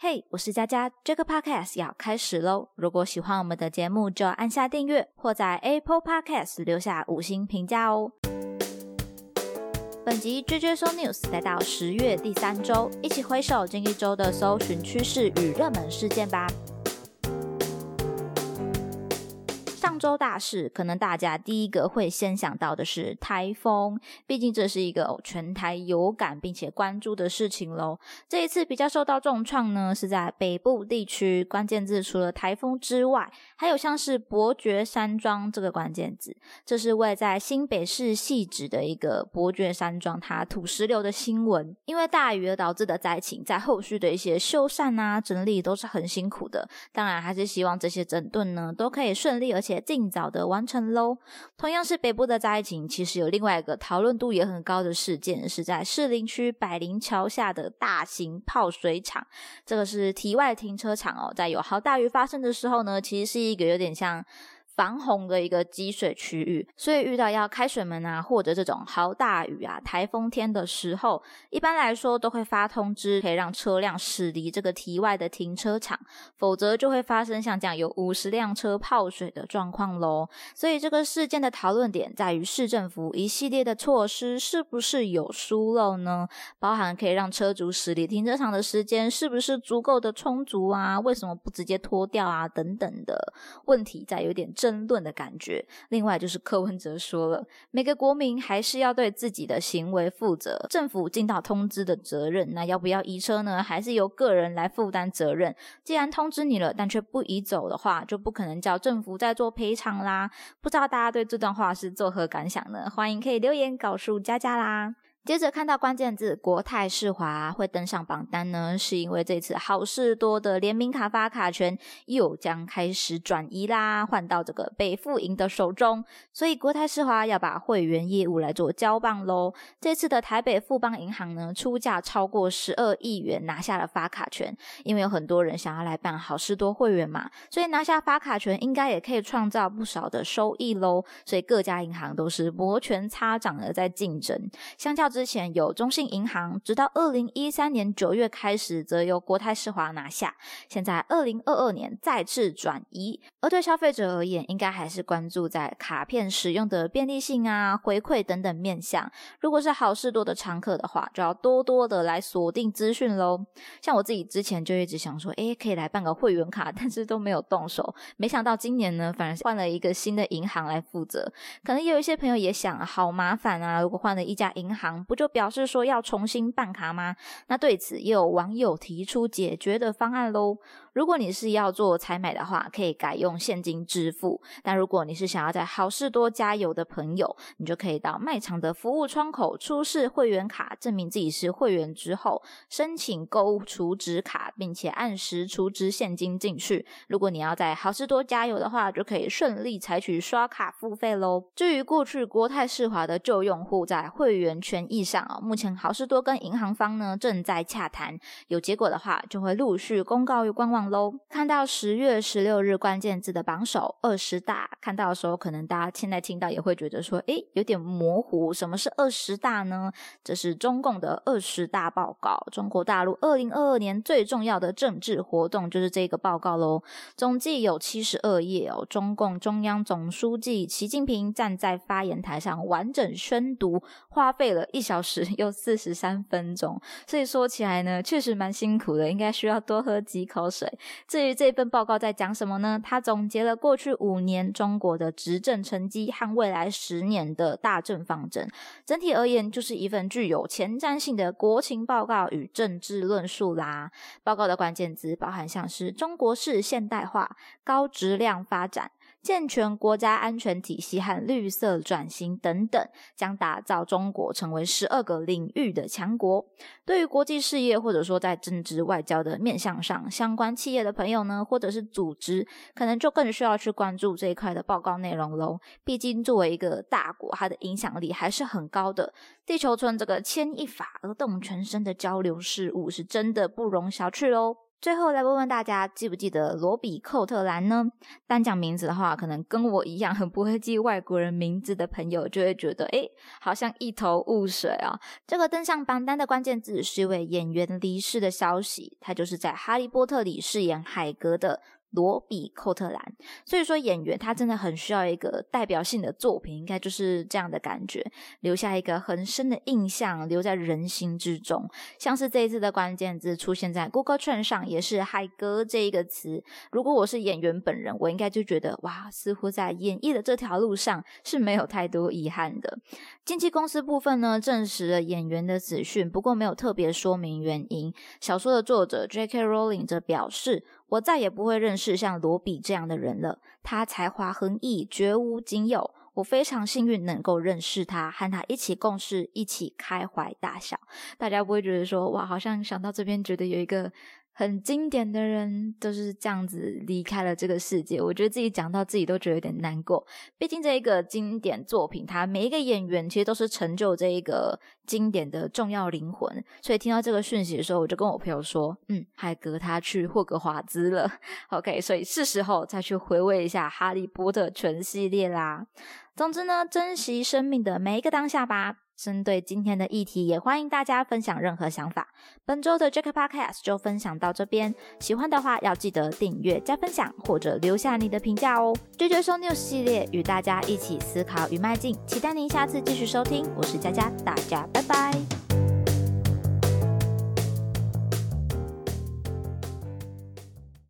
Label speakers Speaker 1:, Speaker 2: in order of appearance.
Speaker 1: 嘿，我是佳佳，这个 podcast 要开始喽！如果喜欢我们的节目，就按下订阅或在 Apple Podcast 留下五星评价哦。本集 JJ So News 来到十月第三周，一起回首近一周的搜寻趋势与热门事件吧。上周大事，可能大家第一个会先想到的是台风，毕竟这是一个全台有感并且关注的事情喽。这一次比较受到重创呢，是在北部地区，关键字除了台风之外，还有像是伯爵山庄这个关键字。这是位在新北市汐止的一个伯爵山庄，它土石流的新闻。因为大雨而导致的灾情，在后续的一些修缮啊、整理都是很辛苦的。当然，还是希望这些整顿呢都可以顺利而且。尽早的完成喽。同样是北部的灾情，其实有另外一个讨论度也很高的事件，是在士林区百灵桥下的大型泡水厂。这个是体外停车场哦，在有好大雨发生的时候呢，其实是一个有点像。防洪的一个积水区域，所以遇到要开水门啊，或者这种豪大雨啊、台风天的时候，一般来说都会发通知，可以让车辆驶离这个体外的停车场，否则就会发生像这样有五十辆车泡水的状况喽。所以这个事件的讨论点在于市政府一系列的措施是不是有疏漏呢？包含可以让车主驶离停车场的时间是不是足够的充足啊？为什么不直接脱掉啊？等等的问题，在有点正。争论的感觉。另外就是柯文哲说了，每个国民还是要对自己的行为负责，政府尽到通知的责任。那要不要移车呢？还是由个人来负担责任？既然通知你了，但却不移走的话，就不可能叫政府再做赔偿啦。不知道大家对这段话是作何感想呢？欢迎可以留言告诉佳佳啦。接着看到关键字国泰世华会登上榜单呢，是因为这次好事多的联名卡发卡权又将开始转移啦，换到这个北富银的手中，所以国泰世华要把会员业务来做交棒喽。这次的台北富邦银行呢，出价超过十二亿元拿下了发卡权，因为有很多人想要来办好事多会员嘛，所以拿下发卡权应该也可以创造不少的收益喽。所以各家银行都是摩拳擦掌的在竞争，相较之。之前有中信银行，直到二零一三年九月开始，则由国泰世华拿下。现在二零二二年再次转移，而对消费者而言，应该还是关注在卡片使用的便利性啊、回馈等等面向。如果是好事多的常客的话，就要多多的来锁定资讯喽。像我自己之前就一直想说，诶，可以来办个会员卡，但是都没有动手。没想到今年呢，反而换了一个新的银行来负责。可能有一些朋友也想，好麻烦啊！如果换了一家银行。不就表示说要重新办卡吗？那对此也有网友提出解决的方案喽。如果你是要做采买的话，可以改用现金支付；但如果你是想要在好事多加油的朋友，你就可以到卖场的服务窗口出示会员卡，证明自己是会员之后，申请购物储值卡，并且按时储值现金进去。如果你要在好事多加油的话，就可以顺利采取刷卡付费喽。至于过去国泰世华的旧用户在会员权益上啊，目前好事多跟银行方呢正在洽谈，有结果的话就会陆续公告于官网。喽，看到十月十六日关键字的榜首二十大，看到的时候，可能大家现在听到也会觉得说，诶，有点模糊。什么是二十大呢？这是中共的二十大报告，中国大陆二零二二年最重要的政治活动就是这个报告喽。总计有七十二页哦。中共中央总书记习近平站在发言台上完整宣读，花费了一小时又四十三分钟。所以说起来呢，确实蛮辛苦的，应该需要多喝几口水。至于这份报告在讲什么呢？它总结了过去五年中国的执政成绩和未来十年的大政方针。整体而言，就是一份具有前瞻性的国情报告与政治论述啦。报告的关键字包含像是中国式现代化、高质量发展。健全国家安全体系和绿色转型等等，将打造中国成为十二个领域的强国。对于国际事业或者说在政治外交的面向上，相关企业的朋友呢，或者是组织，可能就更需要去关注这一块的报告内容喽。毕竟作为一个大国，它的影响力还是很高的。地球村这个牵一发而动全身的交流事务，是真的不容小觑喽。最后来问问大家，记不记得罗比·寇特兰呢？单讲名字的话，可能跟我一样很不会记外国人名字的朋友，就会觉得，哎，好像一头雾水啊。这个登上榜单的关键字是一位演员离世的消息，他就是在《哈利波特》里饰演海格的。罗比·寇特兰，所以说演员他真的很需要一个代表性的作品，应该就是这样的感觉，留下一个很深的印象，留在人心之中。像是这一次的关键字出现在 Google Trend 上，也是“海哥”这一个词。如果我是演员本人，我应该就觉得哇，似乎在演绎的这条路上是没有太多遗憾的。经纪公司部分呢，证实了演员的死讯，不过没有特别说明原因。小说的作者 J.K. Rowling 则表示。我再也不会认识像罗比这样的人了。他才华横溢，绝无仅有。我非常幸运能够认识他，和他一起共事，一起开怀大笑。大家不会觉得说，哇，好像想到这边，觉得有一个。很经典的人都是这样子离开了这个世界，我觉得自己讲到自己都觉得有点难过。毕竟这一个经典作品，它每一个演员其实都是成就这一个经典的重要灵魂。所以听到这个讯息的时候，我就跟我朋友说：“嗯，海格他去霍格华兹了。”OK，所以是时候再去回味一下《哈利波特》全系列啦。总之呢，珍惜生命的每一个当下吧。针对今天的议题，也欢迎大家分享任何想法。本周的 Jack Podcast 就分享到这边，喜欢的话要记得订阅、加分享或者留下你的评价哦。追追收 News 系列与大家一起思考与迈进，期待您下次继续收听。我是佳佳，大家拜拜。